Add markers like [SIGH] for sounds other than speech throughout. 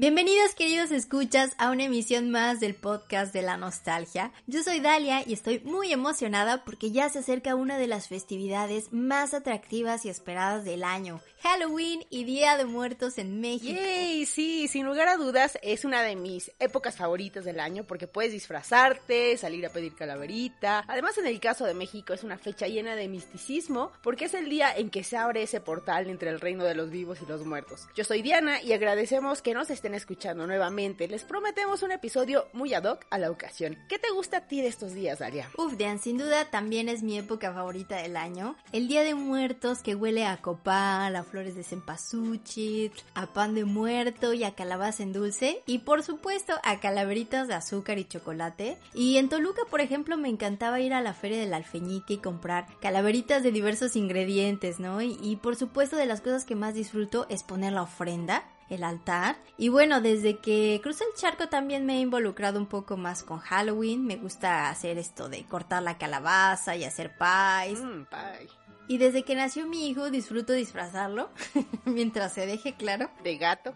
Bienvenidos queridos escuchas a una emisión más del podcast de la nostalgia. Yo soy Dalia y estoy muy emocionada porque ya se acerca una de las festividades más atractivas y esperadas del año, Halloween y Día de Muertos en México. Yay, sí, sin lugar a dudas es una de mis épocas favoritas del año porque puedes disfrazarte, salir a pedir calaverita. Además en el caso de México es una fecha llena de misticismo porque es el día en que se abre ese portal entre el reino de los vivos y los muertos. Yo soy Diana y agradecemos que nos escuchando nuevamente. Les prometemos un episodio muy ad hoc a la ocasión. ¿Qué te gusta a ti de estos días, Dalia? Uf, Dian, sin duda también es mi época favorita del año. El Día de Muertos que huele a copal, a flores de cempasúchil, a pan de muerto y a calabaza en dulce. Y por supuesto a calaveritas de azúcar y chocolate. Y en Toluca, por ejemplo, me encantaba ir a la feria del alfeñique y comprar calaveritas de diversos ingredientes, ¿no? Y, y por supuesto de las cosas que más disfruto es poner la ofrenda el altar. Y bueno, desde que crucé el charco también me he involucrado un poco más con Halloween. Me gusta hacer esto de cortar la calabaza y hacer pies. Mm, pie. Y desde que nació mi hijo disfruto disfrazarlo, [LAUGHS] mientras se deje claro. De gato.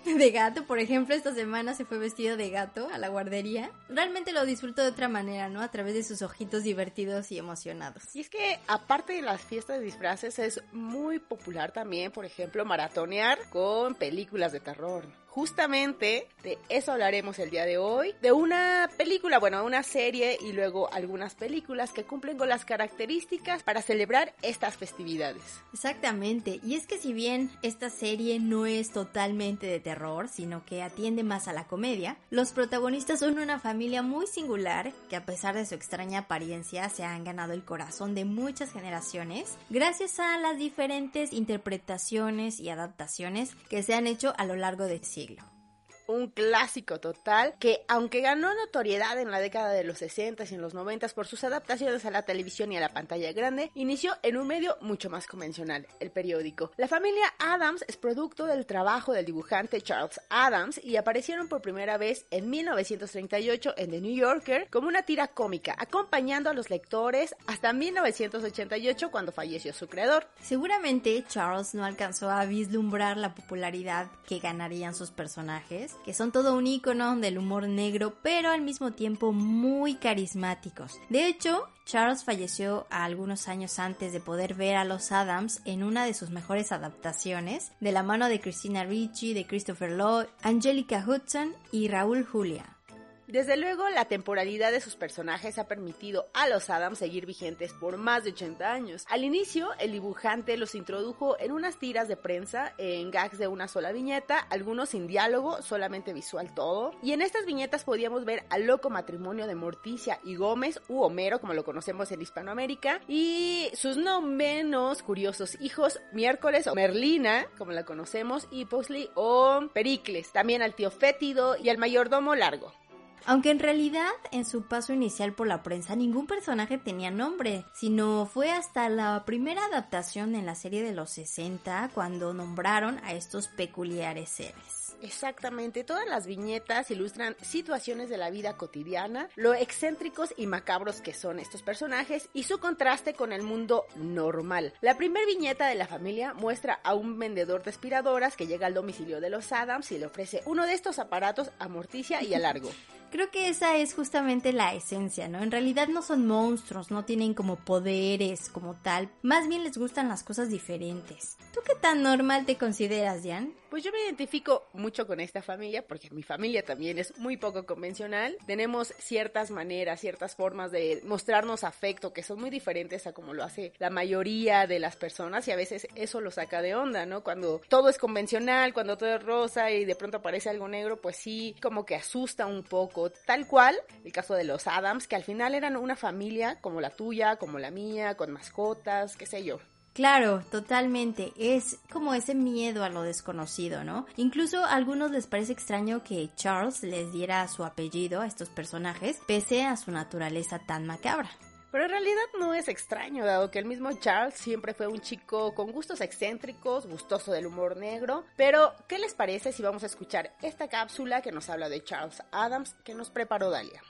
[LAUGHS] De gato, por ejemplo, esta semana se fue vestido de gato a la guardería. Realmente lo disfruto de otra manera, ¿no? A través de sus ojitos divertidos y emocionados. Y es que aparte de las fiestas de disfraces es muy popular también, por ejemplo, maratonear con películas de terror. Justamente de eso hablaremos el día de hoy, de una película, bueno, una serie y luego algunas películas que cumplen con las características para celebrar estas festividades. Exactamente, y es que si bien esta serie no es totalmente de terror, sino que atiende más a la comedia, los protagonistas son una familia muy singular que a pesar de su extraña apariencia se han ganado el corazón de muchas generaciones gracias a las diferentes interpretaciones y adaptaciones que se han hecho a lo largo del siglo un clásico total que aunque ganó notoriedad en la década de los 60 y en los 90 por sus adaptaciones a la televisión y a la pantalla grande, inició en un medio mucho más convencional, el periódico. La familia Adams es producto del trabajo del dibujante Charles Adams y aparecieron por primera vez en 1938 en The New Yorker como una tira cómica, acompañando a los lectores hasta 1988 cuando falleció su creador. Seguramente Charles no alcanzó a vislumbrar la popularidad que ganarían sus personajes que son todo un icono del humor negro, pero al mismo tiempo muy carismáticos. De hecho, Charles falleció algunos años antes de poder ver a los Adams en una de sus mejores adaptaciones, de la mano de Christina Ricci, de Christopher Lloyd, Angelica Hudson y Raúl Julia. Desde luego, la temporalidad de sus personajes ha permitido a los Adams seguir vigentes por más de 80 años. Al inicio, el dibujante los introdujo en unas tiras de prensa, en gags de una sola viñeta, algunos sin diálogo, solamente visual todo. Y en estas viñetas podíamos ver al loco matrimonio de Morticia y Gómez, u Homero, como lo conocemos en Hispanoamérica, y sus no menos curiosos hijos, Miércoles o Merlina, como la conocemos, y Puzzle o Pericles. También al tío Fétido y al mayordomo Largo. Aunque en realidad en su paso inicial por la prensa ningún personaje tenía nombre, sino fue hasta la primera adaptación en la serie de los 60 cuando nombraron a estos peculiares seres. Exactamente, todas las viñetas ilustran situaciones de la vida cotidiana, lo excéntricos y macabros que son estos personajes y su contraste con el mundo normal. La primera viñeta de la familia muestra a un vendedor de aspiradoras que llega al domicilio de los Adams y le ofrece uno de estos aparatos a Morticia y a Largo. [LAUGHS] Creo que esa es justamente la esencia, ¿no? En realidad no son monstruos, no tienen como poderes como tal, más bien les gustan las cosas diferentes. ¿Tú qué tan normal te consideras, Jan? Pues yo me identifico mucho con esta familia porque mi familia también es muy poco convencional. Tenemos ciertas maneras, ciertas formas de mostrarnos afecto que son muy diferentes a como lo hace la mayoría de las personas y a veces eso lo saca de onda, ¿no? Cuando todo es convencional, cuando todo es rosa y de pronto aparece algo negro, pues sí, como que asusta un poco. Tal cual el caso de los Adams, que al final eran una familia como la tuya, como la mía, con mascotas, qué sé yo. Claro, totalmente. Es como ese miedo a lo desconocido, ¿no? Incluso a algunos les parece extraño que Charles les diera su apellido a estos personajes, pese a su naturaleza tan macabra. Pero en realidad no es extraño, dado que el mismo Charles siempre fue un chico con gustos excéntricos, gustoso del humor negro. Pero, ¿qué les parece si vamos a escuchar esta cápsula que nos habla de Charles Adams que nos preparó Dalia?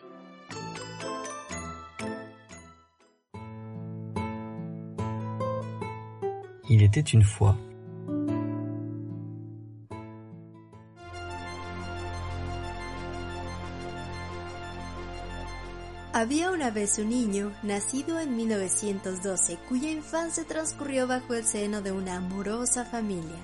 Había una vez un niño, nacido en 1912, cuya infancia transcurrió bajo el seno de una amorosa familia.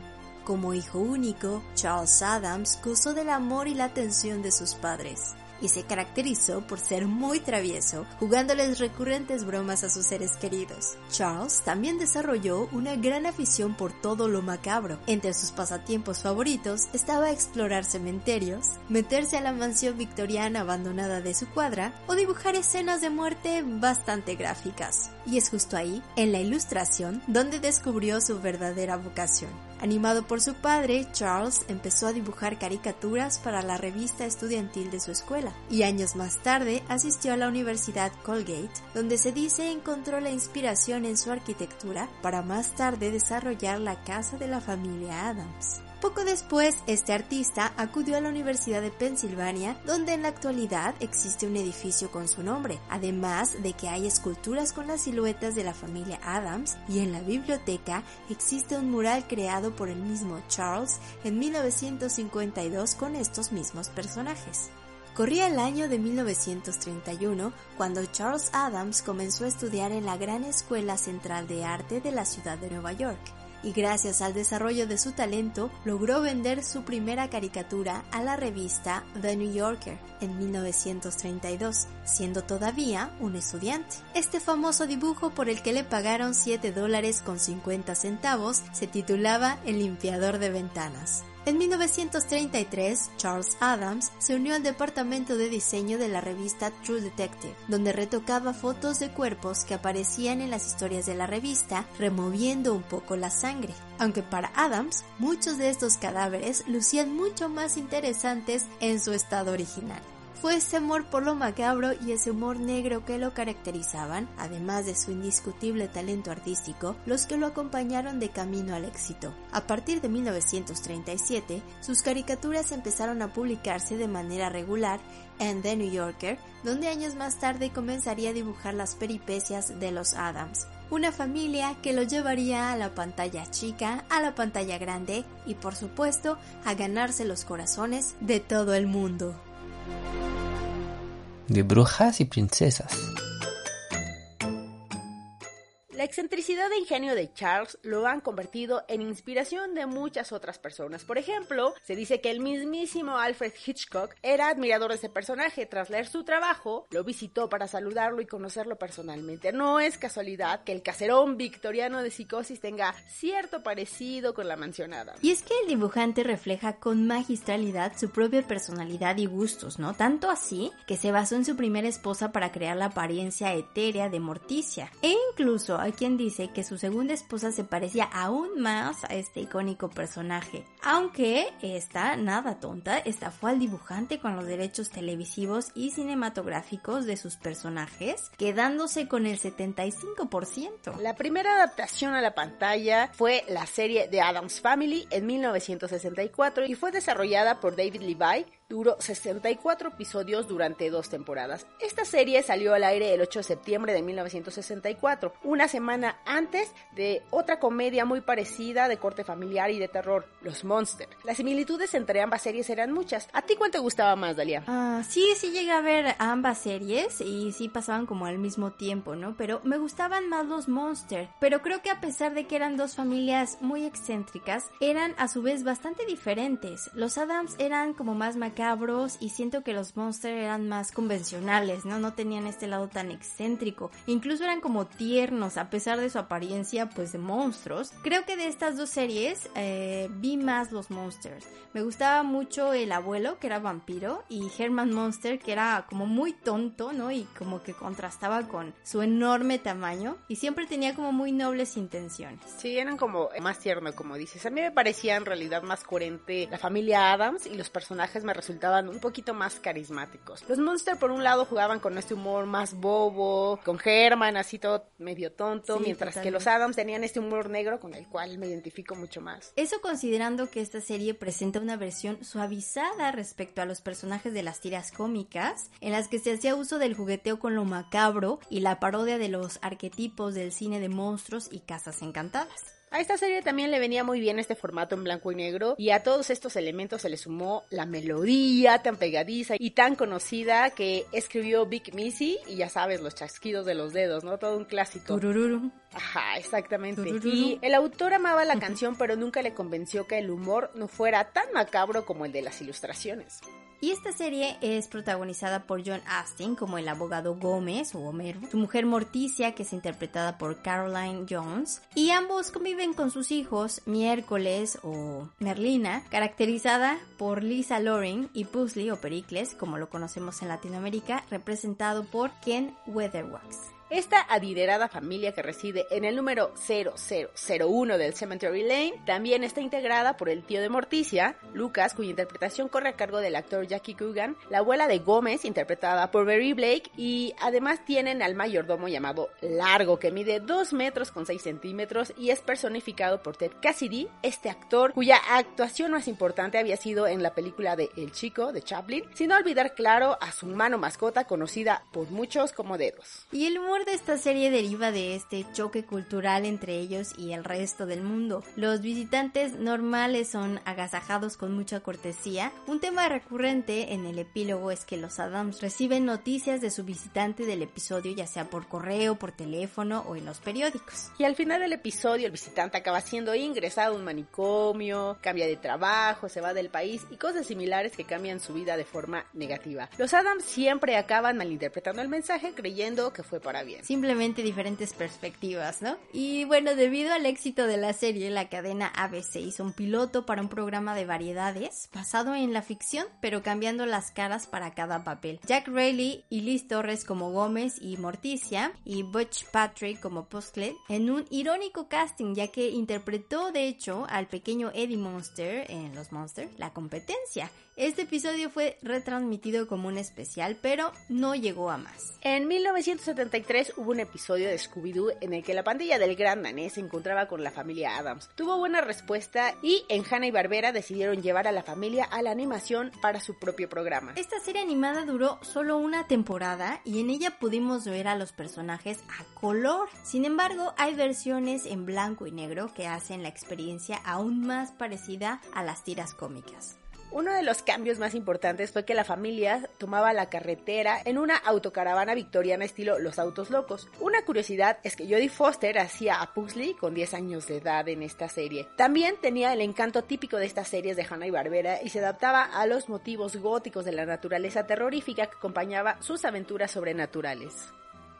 Como hijo único, Charles Adams gozó del amor y la atención de sus padres y se caracterizó por ser muy travieso, jugándoles recurrentes bromas a sus seres queridos. Charles también desarrolló una gran afición por todo lo macabro. Entre sus pasatiempos favoritos estaba explorar cementerios, meterse a la mansión victoriana abandonada de su cuadra o dibujar escenas de muerte bastante gráficas. Y es justo ahí, en la ilustración, donde descubrió su verdadera vocación. Animado por su padre, Charles empezó a dibujar caricaturas para la revista estudiantil de su escuela y años más tarde asistió a la Universidad Colgate, donde se dice encontró la inspiración en su arquitectura para más tarde desarrollar la casa de la familia Adams. Poco después, este artista acudió a la Universidad de Pensilvania, donde en la actualidad existe un edificio con su nombre, además de que hay esculturas con las siluetas de la familia Adams y en la biblioteca existe un mural creado por el mismo Charles en 1952 con estos mismos personajes. Corría el año de 1931 cuando Charles Adams comenzó a estudiar en la Gran Escuela Central de Arte de la ciudad de Nueva York y gracias al desarrollo de su talento logró vender su primera caricatura a la revista The New Yorker en 1932, siendo todavía un estudiante. Este famoso dibujo por el que le pagaron 7 dólares con 50 centavos se titulaba El limpiador de ventanas. En 1933, Charles Adams se unió al departamento de diseño de la revista True Detective, donde retocaba fotos de cuerpos que aparecían en las historias de la revista, removiendo un poco la sangre. Aunque para Adams, muchos de estos cadáveres lucían mucho más interesantes en su estado original. Fue ese amor por lo macabro y ese humor negro que lo caracterizaban, además de su indiscutible talento artístico, los que lo acompañaron de camino al éxito. A partir de 1937, sus caricaturas empezaron a publicarse de manera regular en The New Yorker, donde años más tarde comenzaría a dibujar las peripecias de los Adams, una familia que lo llevaría a la pantalla chica, a la pantalla grande y por supuesto a ganarse los corazones de todo el mundo de brujas y princesas. Excentricidad e ingenio de Charles lo han convertido en inspiración de muchas otras personas. Por ejemplo, se dice que el mismísimo Alfred Hitchcock era admirador de ese personaje. Tras leer su trabajo, lo visitó para saludarlo y conocerlo personalmente. No es casualidad que el caserón victoriano de psicosis tenga cierto parecido con la mencionada. Y es que el dibujante refleja con magistralidad su propia personalidad y gustos, ¿no? Tanto así que se basó en su primera esposa para crear la apariencia etérea de Morticia. E incluso hay dice que su segunda esposa se parecía aún más a este icónico personaje. Aunque esta, nada tonta, estafó al dibujante con los derechos televisivos y cinematográficos de sus personajes, quedándose con el 75%. La primera adaptación a la pantalla fue la serie The Adams Family en 1964 y fue desarrollada por David Levi Duró 64 episodios durante dos temporadas. Esta serie salió al aire el 8 de septiembre de 1964, una semana antes de otra comedia muy parecida de corte familiar y de terror, Los Monsters. Las similitudes entre ambas series eran muchas. ¿A ti cuál te gustaba más, Dalia? Ah, sí, sí llegué a ver ambas series y sí pasaban como al mismo tiempo, ¿no? Pero me gustaban más los Monsters. Pero creo que a pesar de que eran dos familias muy excéntricas, eran a su vez bastante diferentes. Los Adams eran como más cabros y siento que los Monsters eran más convencionales, ¿no? No tenían este lado tan excéntrico. Incluso eran como tiernos a pesar de su apariencia pues de monstruos. Creo que de estas dos series eh, vi más los Monsters. Me gustaba mucho el abuelo que era vampiro y Herman Monster que era como muy tonto, ¿no? Y como que contrastaba con su enorme tamaño y siempre tenía como muy nobles intenciones. Sí, eran como más tierno, como dices. A mí me parecía en realidad más coherente la familia Adams y los personajes me resultaban un poquito más carismáticos. Los Monster por un lado jugaban con este humor más bobo, con Herman así todo medio tonto, mientras que los Adams tenían este humor negro con el cual me identifico mucho más. Eso considerando que esta serie presenta una versión suavizada respecto a los personajes de las tiras cómicas, en las que se hacía uso del jugueteo con lo macabro y la parodia de los arquetipos del cine de monstruos y casas encantadas. A esta serie también le venía muy bien este formato en blanco y negro y a todos estos elementos se le sumó la melodía tan pegadiza y tan conocida que escribió Big Missy y ya sabes, los chasquidos de los dedos, ¿no? Todo un clásico. Ajá, exactamente. Y el autor amaba la canción pero nunca le convenció que el humor no fuera tan macabro como el de las ilustraciones. Y esta serie es protagonizada por John Astin como el abogado Gómez o Homero, su mujer Morticia que es interpretada por Caroline Jones y ambos conviven con sus hijos Miércoles o Merlina, caracterizada por Lisa Loring y Puzzly o Pericles como lo conocemos en Latinoamérica, representado por Ken Weatherwax. Esta adinerada familia que reside en el número 0001 del Cemetery Lane también está integrada por el tío de Morticia, Lucas, cuya interpretación corre a cargo del actor Jackie Coogan, la abuela de Gómez, interpretada por Barry Blake, y además tienen al mayordomo llamado Largo, que mide 2 metros con 6 centímetros y es personificado por Ted Cassidy, este actor cuya actuación más importante había sido en la película de El Chico de Chaplin, sin olvidar, claro, a su mano mascota conocida por muchos como Dedos. Y el de esta serie deriva de este choque cultural entre ellos y el resto del mundo. Los visitantes normales son agasajados con mucha cortesía. Un tema recurrente en el epílogo es que los Adams reciben noticias de su visitante del episodio, ya sea por correo, por teléfono o en los periódicos. Y al final del episodio el visitante acaba siendo ingresado a un manicomio, cambia de trabajo, se va del país y cosas similares que cambian su vida de forma negativa. Los Adams siempre acaban malinterpretando el mensaje creyendo que fue para Simplemente diferentes perspectivas, ¿no? Y bueno, debido al éxito de la serie, la cadena ABC hizo un piloto para un programa de variedades basado en la ficción, pero cambiando las caras para cada papel. Jack Rayleigh y Liz Torres como Gómez y Morticia, y Butch Patrick como Postlet, en un irónico casting, ya que interpretó de hecho al pequeño Eddie Monster en Los Monsters, la competencia. Este episodio fue retransmitido como un especial, pero no llegó a más. En 1973 hubo un episodio de Scooby-Doo en el que la pandilla del Gran Danés se encontraba con la familia Adams. Tuvo buena respuesta y en Hanna y Barbera decidieron llevar a la familia a la animación para su propio programa. Esta serie animada duró solo una temporada y en ella pudimos ver a los personajes a color. Sin embargo, hay versiones en blanco y negro que hacen la experiencia aún más parecida a las tiras cómicas. Uno de los cambios más importantes fue que la familia tomaba la carretera en una autocaravana victoriana estilo Los Autos Locos. Una curiosidad es que Jodie Foster hacía a Pugsley con 10 años de edad en esta serie. También tenía el encanto típico de estas series de Hanna y Barbera y se adaptaba a los motivos góticos de la naturaleza terrorífica que acompañaba sus aventuras sobrenaturales.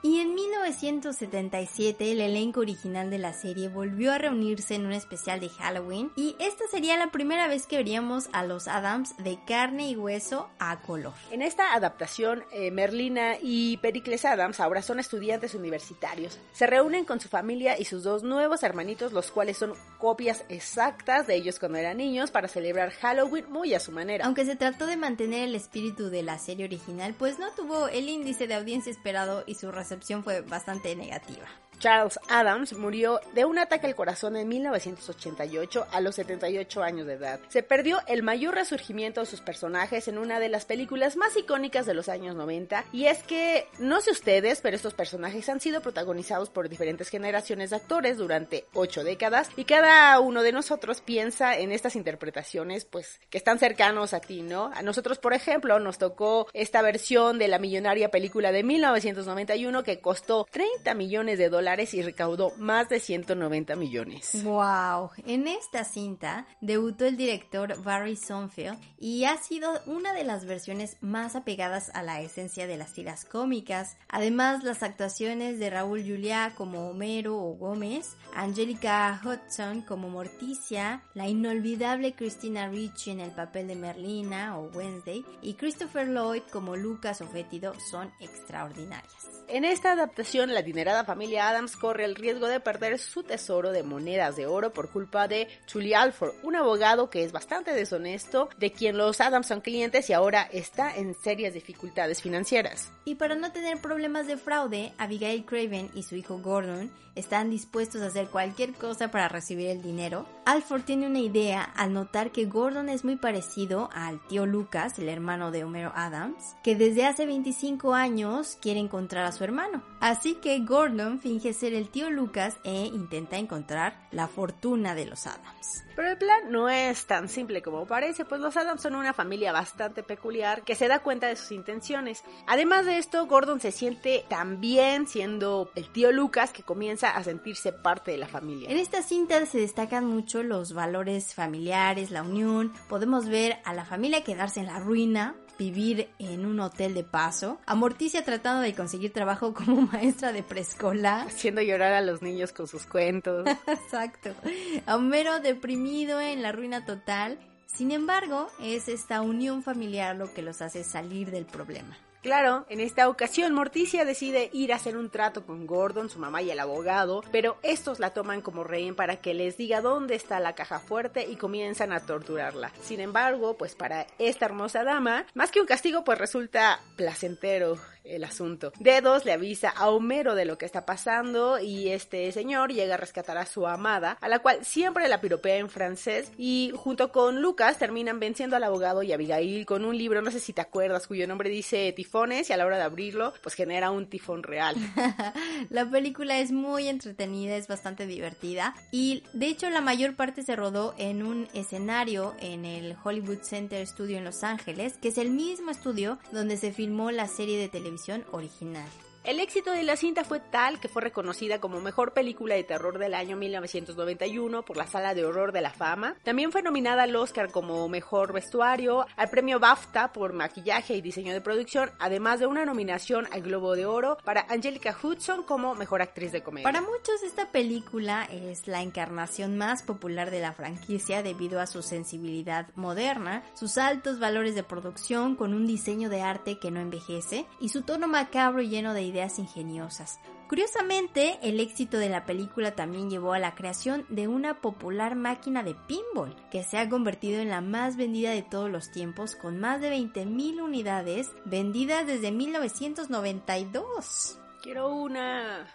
Y en 1977 el elenco original de la serie volvió a reunirse en un especial de Halloween y esta sería la primera vez que veríamos a los Adams de carne y hueso a color. En esta adaptación, eh, Merlina y Pericles Adams ahora son estudiantes universitarios. Se reúnen con su familia y sus dos nuevos hermanitos, los cuales son copias exactas de ellos cuando eran niños para celebrar Halloween muy a su manera. Aunque se trató de mantener el espíritu de la serie original, pues no tuvo el índice de audiencia esperado y su recepción fue bastante negativa. Charles Adams murió de un ataque al corazón en 1988 a los 78 años de edad. Se perdió el mayor resurgimiento de sus personajes en una de las películas más icónicas de los años 90 y es que, no sé ustedes, pero estos personajes han sido protagonizados por diferentes generaciones de actores durante ocho décadas y cada uno de nosotros piensa en estas interpretaciones pues que están cercanos a ti, ¿no? A nosotros, por ejemplo, nos tocó esta versión de la millonaria película de 1991 que costó 30 millones de dólares y recaudó más de 190 millones. Wow, en esta cinta debutó el director Barry Sonfield y ha sido una de las versiones más apegadas a la esencia de las tiras cómicas. Además, las actuaciones de Raúl Juliá como Homero o Gómez, Angelica Hudson como Morticia, la inolvidable Christina Ricci en el papel de Merlina o Wednesday y Christopher Lloyd como Lucas o Fétido son extraordinarias. En esta adaptación, la adinerada familia Adams corre el riesgo de perder su tesoro de monedas de oro por culpa de Julie Alford, un abogado que es bastante deshonesto, de quien los Adams son clientes y ahora está en serias dificultades financieras. Y para no tener problemas de fraude, Abigail Craven y su hijo Gordon están dispuestos a hacer cualquier cosa para recibir el dinero. Alford tiene una idea al notar que Gordon es muy parecido al tío Lucas, el hermano de Homero Adams, que desde hace 25 años quiere encontrar a su hermano. Así que Gordon finge ser el tío Lucas e intenta encontrar la fortuna de los Adams. Pero el plan no es tan simple como parece, pues los Adams son una familia bastante peculiar que se da cuenta de sus intenciones. Además de esto, Gordon se siente también siendo el tío Lucas que comienza a sentirse parte de la familia. En esta cinta se destacan mucho los valores familiares, la unión. Podemos ver a la familia quedarse en la ruina, vivir en un hotel de paso, a Morticia tratando de conseguir trabajo como [LAUGHS] maestra de preescolar, haciendo llorar a los niños con sus cuentos. [LAUGHS] Exacto. A Homero deprimido en la ruina total. Sin embargo, es esta unión familiar lo que los hace salir del problema. Claro, en esta ocasión Morticia decide ir a hacer un trato con Gordon, su mamá y el abogado, pero estos la toman como rehén para que les diga dónde está la caja fuerte y comienzan a torturarla. Sin embargo, pues para esta hermosa dama, más que un castigo, pues resulta placentero el asunto. Dedos le avisa a Homero de lo que está pasando y este señor llega a rescatar a su amada, a la cual siempre la piropea en francés y junto con Lucas terminan venciendo al abogado y Abigail con un libro, no sé si te acuerdas, cuyo nombre dice tifones y a la hora de abrirlo pues genera un tifón real. [LAUGHS] la película es muy entretenida, es bastante divertida y de hecho la mayor parte se rodó en un escenario en el Hollywood Center Studio en Los Ángeles, que es el mismo estudio donde se filmó la serie de televisión original. El éxito de la cinta fue tal que fue reconocida como mejor película de terror del año 1991 por la Sala de Horror de la Fama. También fue nominada al Oscar como mejor vestuario, al premio BAFTA por maquillaje y diseño de producción, además de una nominación al Globo de Oro para Angelica Hudson como mejor actriz de comedia. Para muchos esta película es la encarnación más popular de la franquicia debido a su sensibilidad moderna, sus altos valores de producción con un diseño de arte que no envejece y su tono macabro y lleno de ideas ingeniosas. Curiosamente, el éxito de la película también llevó a la creación de una popular máquina de pinball, que se ha convertido en la más vendida de todos los tiempos, con más de 20.000 unidades vendidas desde 1992. Quiero una.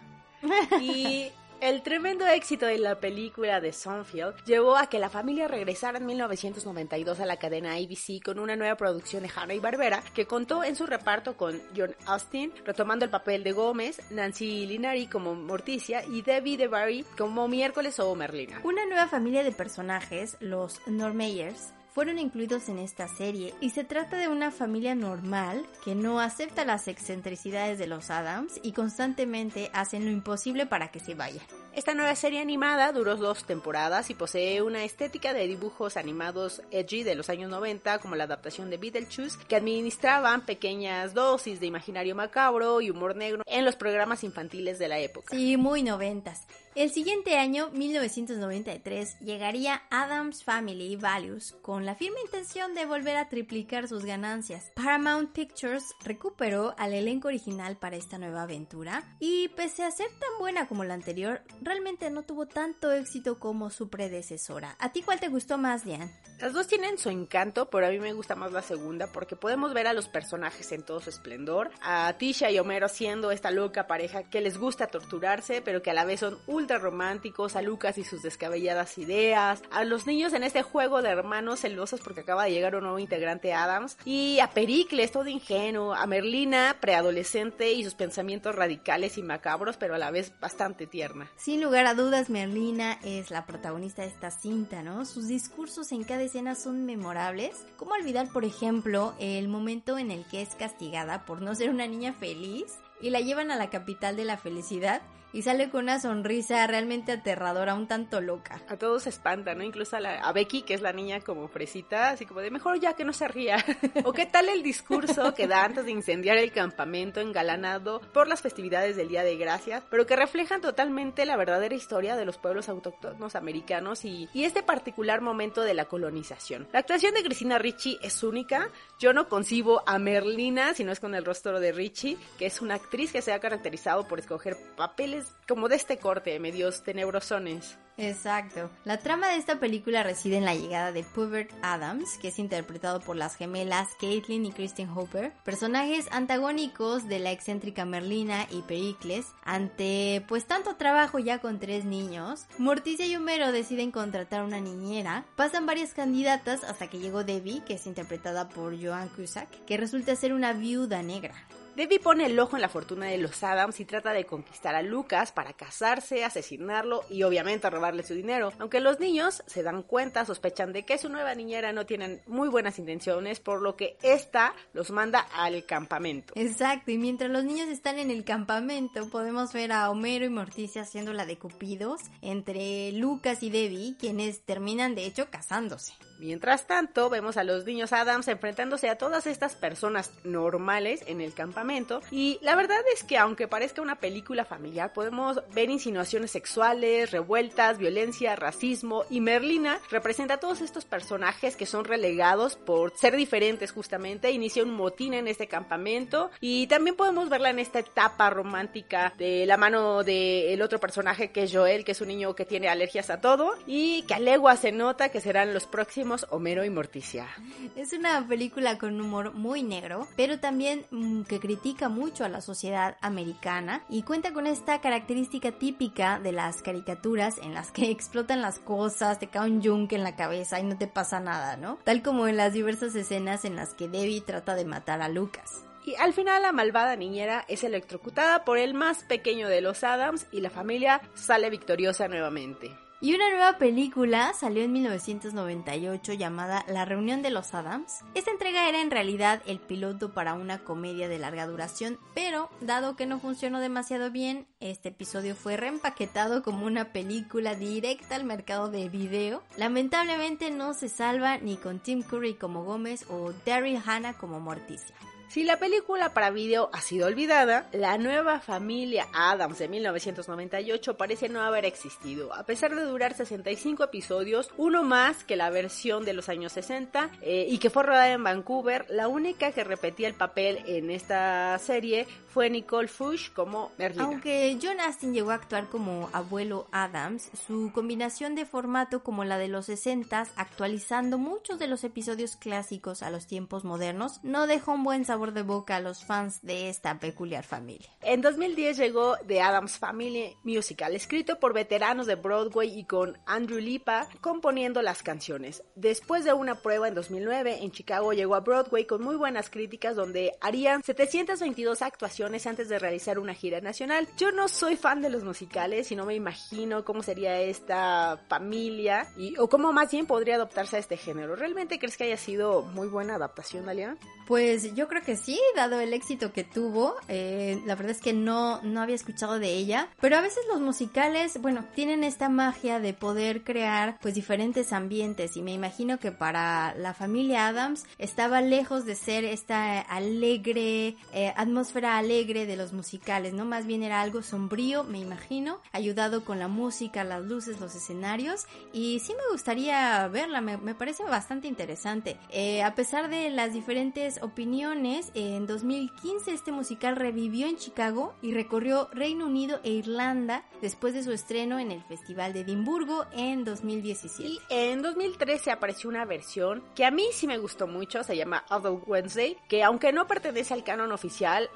[LAUGHS] Y el tremendo éxito de la película de Sonfield llevó a que la familia regresara en 1992 a la cadena ABC con una nueva producción de Hanna y Barbera que contó en su reparto con John Austin, retomando el papel de Gómez, Nancy Linari como Morticia y Debbie DeBarry como Miércoles o Merlina. Una nueva familia de personajes, los Normeyers, fueron incluidos en esta serie y se trata de una familia normal que no acepta las excentricidades de los Adams y constantemente hacen lo imposible para que se vayan. Esta nueva serie animada duró dos temporadas y posee una estética de dibujos animados edgy de los años 90 como la adaptación de Beetlejuice que administraban pequeñas dosis de imaginario macabro y humor negro en los programas infantiles de la época. Sí, muy noventas. El siguiente año, 1993, llegaría Adams Family Values con la firme intención de volver a triplicar sus ganancias. Paramount Pictures recuperó al elenco original para esta nueva aventura y pese a ser tan buena como la anterior, realmente no tuvo tanto éxito como su predecesora. ¿A ti cuál te gustó más, Diane? Las dos tienen su encanto, pero a mí me gusta más la segunda porque podemos ver a los personajes en todo su esplendor. A Tisha y Homero siendo esta loca pareja que les gusta torturarse, pero que a la vez son románticos. A Lucas y sus descabelladas ideas. A los niños en este juego de hermanos celosos porque acaba de llegar un nuevo integrante Adams. Y a Pericles, todo ingenuo. A Merlina, preadolescente y sus pensamientos radicales y macabros, pero a la vez bastante tierna. Sin lugar a dudas, Merlina es la protagonista de esta cinta, ¿no? Sus discursos en cada escenas son memorables. ¿Cómo olvidar, por ejemplo, el momento en el que es castigada por no ser una niña feliz y la llevan a la capital de la felicidad? Y sale con una sonrisa realmente aterradora, un tanto loca. A todos se espanta, ¿no? Incluso a, Becky, que es la niña como fresita, así como de mejor ya que no se ría. [LAUGHS] o qué tal el discurso que da antes de incendiar el campamento engalanado por las festividades del Día de Gracias, pero que reflejan totalmente la verdadera historia de los pueblos autóctonos americanos y, y este particular momento de la colonización. La actuación de Cristina Ricci es única. Yo no concibo a Merlina si no es con el rostro de Ricci, que es una actriz que se ha caracterizado por escoger papeles como de este corte, medios tenebrosones. Exacto. La trama de esta película reside en la llegada de Pubert Adams, que es interpretado por las gemelas Caitlin y Kristen Hopper, personajes antagónicos de la excéntrica Merlina y Pericles. Ante pues tanto trabajo ya con tres niños, Morticia y Homero deciden contratar una niñera. Pasan varias candidatas hasta que llegó Debbie, que es interpretada por Joan Cusack, que resulta ser una viuda negra. Debbie pone el ojo en la fortuna de los Adams y trata de conquistar a Lucas para casarse, asesinarlo y obviamente robarle su dinero. Aunque los niños se dan cuenta, sospechan de que su nueva niñera no tiene muy buenas intenciones, por lo que esta los manda al campamento. Exacto, y mientras los niños están en el campamento, podemos ver a Homero y Morticia haciendo la de Cupidos entre Lucas y Debbie, quienes terminan de hecho casándose. Mientras tanto, vemos a los niños Adams enfrentándose a todas estas personas normales en el campamento. Y la verdad es que aunque parezca una película familiar, podemos ver insinuaciones sexuales, revueltas, violencia, racismo. Y Merlina representa a todos estos personajes que son relegados por ser diferentes justamente, inicia un motín en este campamento. Y también podemos verla en esta etapa romántica de la mano del otro personaje que es Joel, que es un niño que tiene alergias a todo. Y que a legua se nota que serán los próximos Homero y Morticia. Es una película con humor muy negro, pero también mmm, que critica mucho a la sociedad americana y cuenta con esta característica típica de las caricaturas en las que [LAUGHS] explotan las cosas, te cae un yunque en la cabeza y no te pasa nada, ¿no? Tal como en las diversas escenas en las que Debbie trata de matar a Lucas. Y al final la malvada niñera es electrocutada por el más pequeño de los Adams y la familia sale victoriosa nuevamente. Y una nueva película salió en 1998 llamada La reunión de los Adams. Esta entrega era en realidad el piloto para una comedia de larga duración, pero dado que no funcionó demasiado bien, este episodio fue reempaquetado como una película directa al mercado de video. Lamentablemente no se salva ni con Tim Curry como Gómez o Daryl Hannah como Morticia. Si la película para video ha sido olvidada, la nueva familia Adams de 1998 parece no haber existido. A pesar de durar 65 episodios, uno más que la versión de los años 60 eh, y que fue rodada en Vancouver, la única que repetía el papel en esta serie fue Nicole Fush como Merlina. Aunque John Astin llegó a actuar como abuelo Adams, su combinación de formato como la de los 60 actualizando muchos de los episodios clásicos a los tiempos modernos, no dejó un buen sabor de boca a los fans de esta peculiar familia. En 2010 llegó The Adams Family Musical, escrito por veteranos de Broadway y con Andrew Lipa componiendo las canciones. Después de una prueba en 2009 en Chicago llegó a Broadway con muy buenas críticas donde harían 722 actuaciones antes de realizar una gira nacional. Yo no soy fan de los musicales y no me imagino cómo sería esta familia y o cómo más bien podría adaptarse a este género. ¿Realmente crees que haya sido muy buena adaptación, Dalia? Pues yo creo que sí, dado el éxito que tuvo. Eh, la verdad es que no, no había escuchado de ella. Pero a veces los musicales, bueno, tienen esta magia de poder crear pues diferentes ambientes y me imagino que para la familia Adams estaba lejos de ser esta alegre eh, atmósfera alegre de los musicales, ¿no? Más bien era algo sombrío, me imagino, ayudado con la música, las luces, los escenarios y sí me gustaría verla, me, me parece bastante interesante. Eh, a pesar de las diferentes opiniones, en 2015 este musical revivió en Chicago y recorrió Reino Unido e Irlanda después de su estreno en el Festival de Edimburgo en 2017. Y en 2013 apareció una versión que a mí sí me gustó mucho, se llama Adult Wednesday, que aunque no pertenece al canon oficial,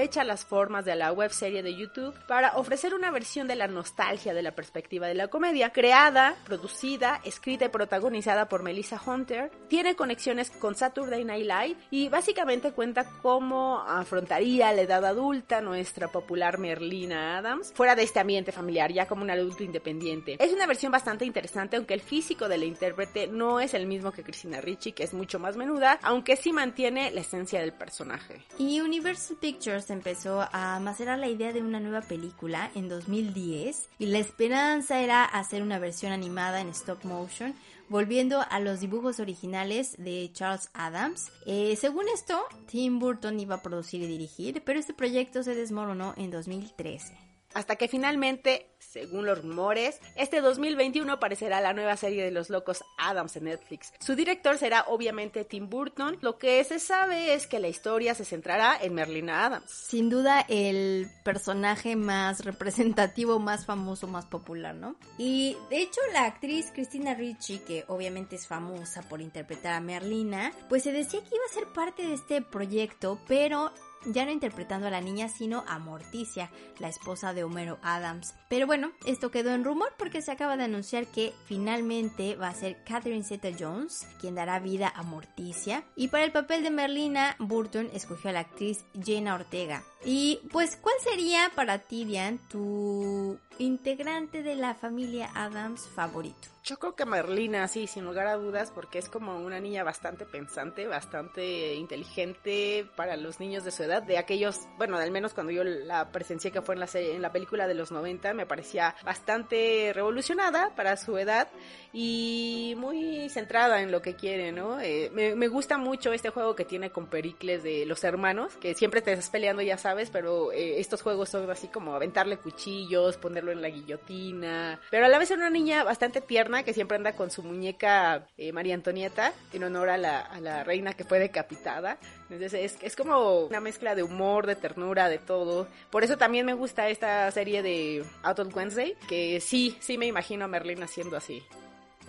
aprovecha las formas de la web serie de YouTube para ofrecer una versión de la nostalgia de la perspectiva de la comedia, creada, producida, escrita y protagonizada por Melissa Hunter, tiene conexiones con Saturday Night Live y básicamente cuenta cómo afrontaría la edad adulta nuestra popular Merlina Adams fuera de este ambiente familiar, ya como un adulto independiente. Es una versión bastante interesante, aunque el físico de la intérprete no es el mismo que Christina Ricci, que es mucho más menuda, aunque sí mantiene la esencia del personaje. Y Universal Pictures empezó a macerar la idea de una nueva película en 2010 y la esperanza era hacer una versión animada en stop motion volviendo a los dibujos originales de Charles Adams. Eh, según esto, Tim Burton iba a producir y dirigir, pero este proyecto se desmoronó en 2013. Hasta que finalmente, según los rumores, este 2021 aparecerá la nueva serie de los locos Adams en Netflix. Su director será obviamente Tim Burton. Lo que se sabe es que la historia se centrará en Merlina Adams. Sin duda el personaje más representativo, más famoso, más popular, ¿no? Y de hecho la actriz Christina Ricci, que obviamente es famosa por interpretar a Merlina, pues se decía que iba a ser parte de este proyecto, pero ya no interpretando a la niña, sino a Morticia, la esposa de Homero Adams. Pero bueno, esto quedó en rumor porque se acaba de anunciar que finalmente va a ser Catherine Zeta-Jones quien dará vida a Morticia. Y para el papel de Merlina, Burton escogió a la actriz Jenna Ortega. Y pues, ¿cuál sería para ti, Diane, tu integrante de la familia Adams favorito? Yo creo que Merlina, sí, sin lugar a dudas, porque es como una niña bastante pensante, bastante inteligente para los niños de su edad, de aquellos, bueno, al menos cuando yo la presencié que fue en la, en la película de los 90, me parecía bastante revolucionada para su edad y muy centrada en lo que quiere, ¿no? Eh, me, me, gusta mucho este juego que tiene con Pericles de los hermanos, que siempre te estás peleando, ya sabes, pero eh, estos juegos son así como aventarle cuchillos, ponerlo en la guillotina, pero a la vez es una niña bastante tierna que siempre anda con su muñeca eh, María Antonieta en honor a la, a la, reina que fue decapitada. Entonces es, es como una mezcla de humor, de ternura, de todo. Por eso también me gusta esta serie de of Wednesday, que sí, sí me imagino a Merlin haciendo así.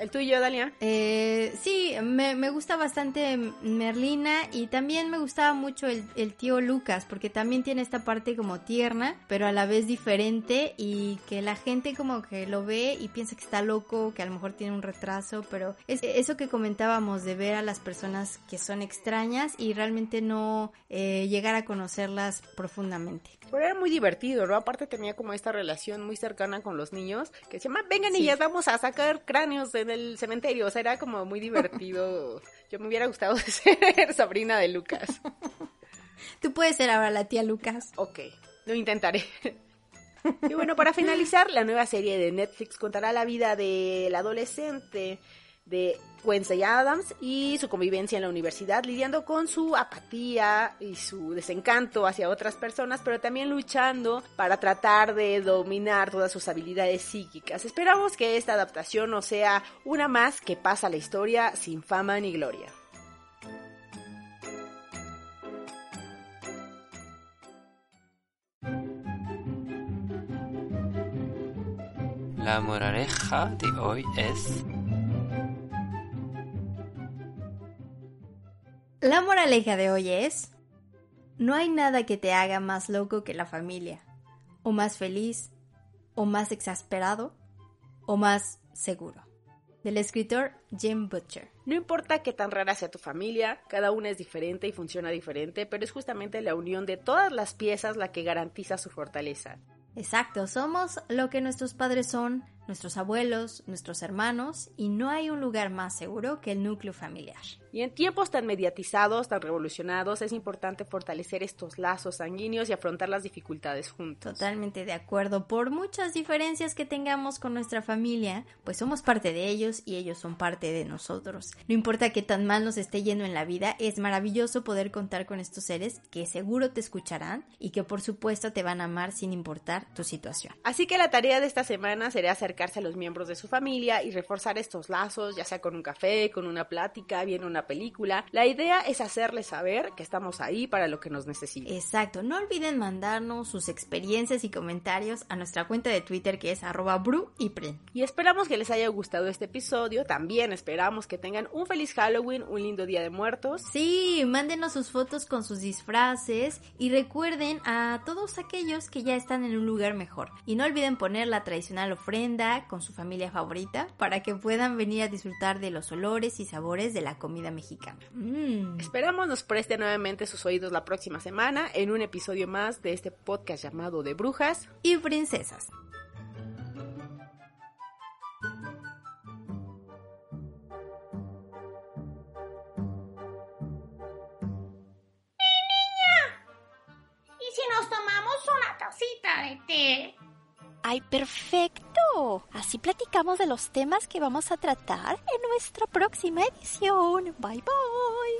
¿El tuyo, Dalia? Eh, sí, me, me, gusta bastante Merlina y también me gustaba mucho el, el, tío Lucas porque también tiene esta parte como tierna, pero a la vez diferente y que la gente como que lo ve y piensa que está loco, que a lo mejor tiene un retraso, pero es eso que comentábamos de ver a las personas que son extrañas y realmente no eh, llegar a conocerlas profundamente. Pero era muy divertido, ¿no? Aparte tenía como esta relación muy cercana con los niños que llama, vengan sí. vamos a sacar cráneos en el cementerio. O sea, era como muy divertido. [LAUGHS] Yo me hubiera gustado [LAUGHS] ser sobrina de Lucas. Tú puedes ser ahora la tía Lucas. Ok, lo intentaré. Y bueno, para finalizar, la nueva serie de Netflix contará la vida del adolescente de Wednesday Adams y su convivencia en la universidad, lidiando con su apatía y su desencanto hacia otras personas, pero también luchando para tratar de dominar todas sus habilidades psíquicas. Esperamos que esta adaptación no sea una más que pasa la historia sin fama ni gloria. La moraleja de hoy es... La moraleja de hoy es, no hay nada que te haga más loco que la familia, o más feliz, o más exasperado, o más seguro. Del escritor Jim Butcher. No importa qué tan rara sea tu familia, cada una es diferente y funciona diferente, pero es justamente la unión de todas las piezas la que garantiza su fortaleza. Exacto, somos lo que nuestros padres son, nuestros abuelos, nuestros hermanos, y no hay un lugar más seguro que el núcleo familiar. Y en tiempos tan mediatizados, tan revolucionados, es importante fortalecer estos lazos sanguíneos y afrontar las dificultades juntos. Totalmente de acuerdo. Por muchas diferencias que tengamos con nuestra familia, pues somos parte de ellos y ellos son parte de nosotros. No importa que tan mal nos esté yendo en la vida, es maravilloso poder contar con estos seres que seguro te escucharán y que por supuesto te van a amar sin importar tu situación. Así que la tarea de esta semana será acercarse a los miembros de su familia y reforzar estos lazos, ya sea con un café, con una plática, viendo una película. La idea es hacerles saber que estamos ahí para lo que nos necesiten. Exacto, no olviden mandarnos sus experiencias y comentarios a nuestra cuenta de Twitter que es arroba bru y pre. Y esperamos que les haya gustado este episodio. También esperamos que tengan un feliz Halloween, un lindo Día de Muertos. Sí, mándenos sus fotos con sus disfraces y recuerden a todos aquellos que ya están en un lugar mejor. Y no olviden poner la tradicional ofrenda con su familia favorita para que puedan venir a disfrutar de los olores y sabores de la comida mexicana. Mm. Esperamos nos preste nuevamente sus oídos la próxima semana en un episodio más de este podcast llamado De Brujas y Princesas. ¿Y si nos tomamos una tacita de té? ¡Ay, perfecto! Así platicamos de los temas que vamos a tratar en nuestra próxima edición. Bye bye.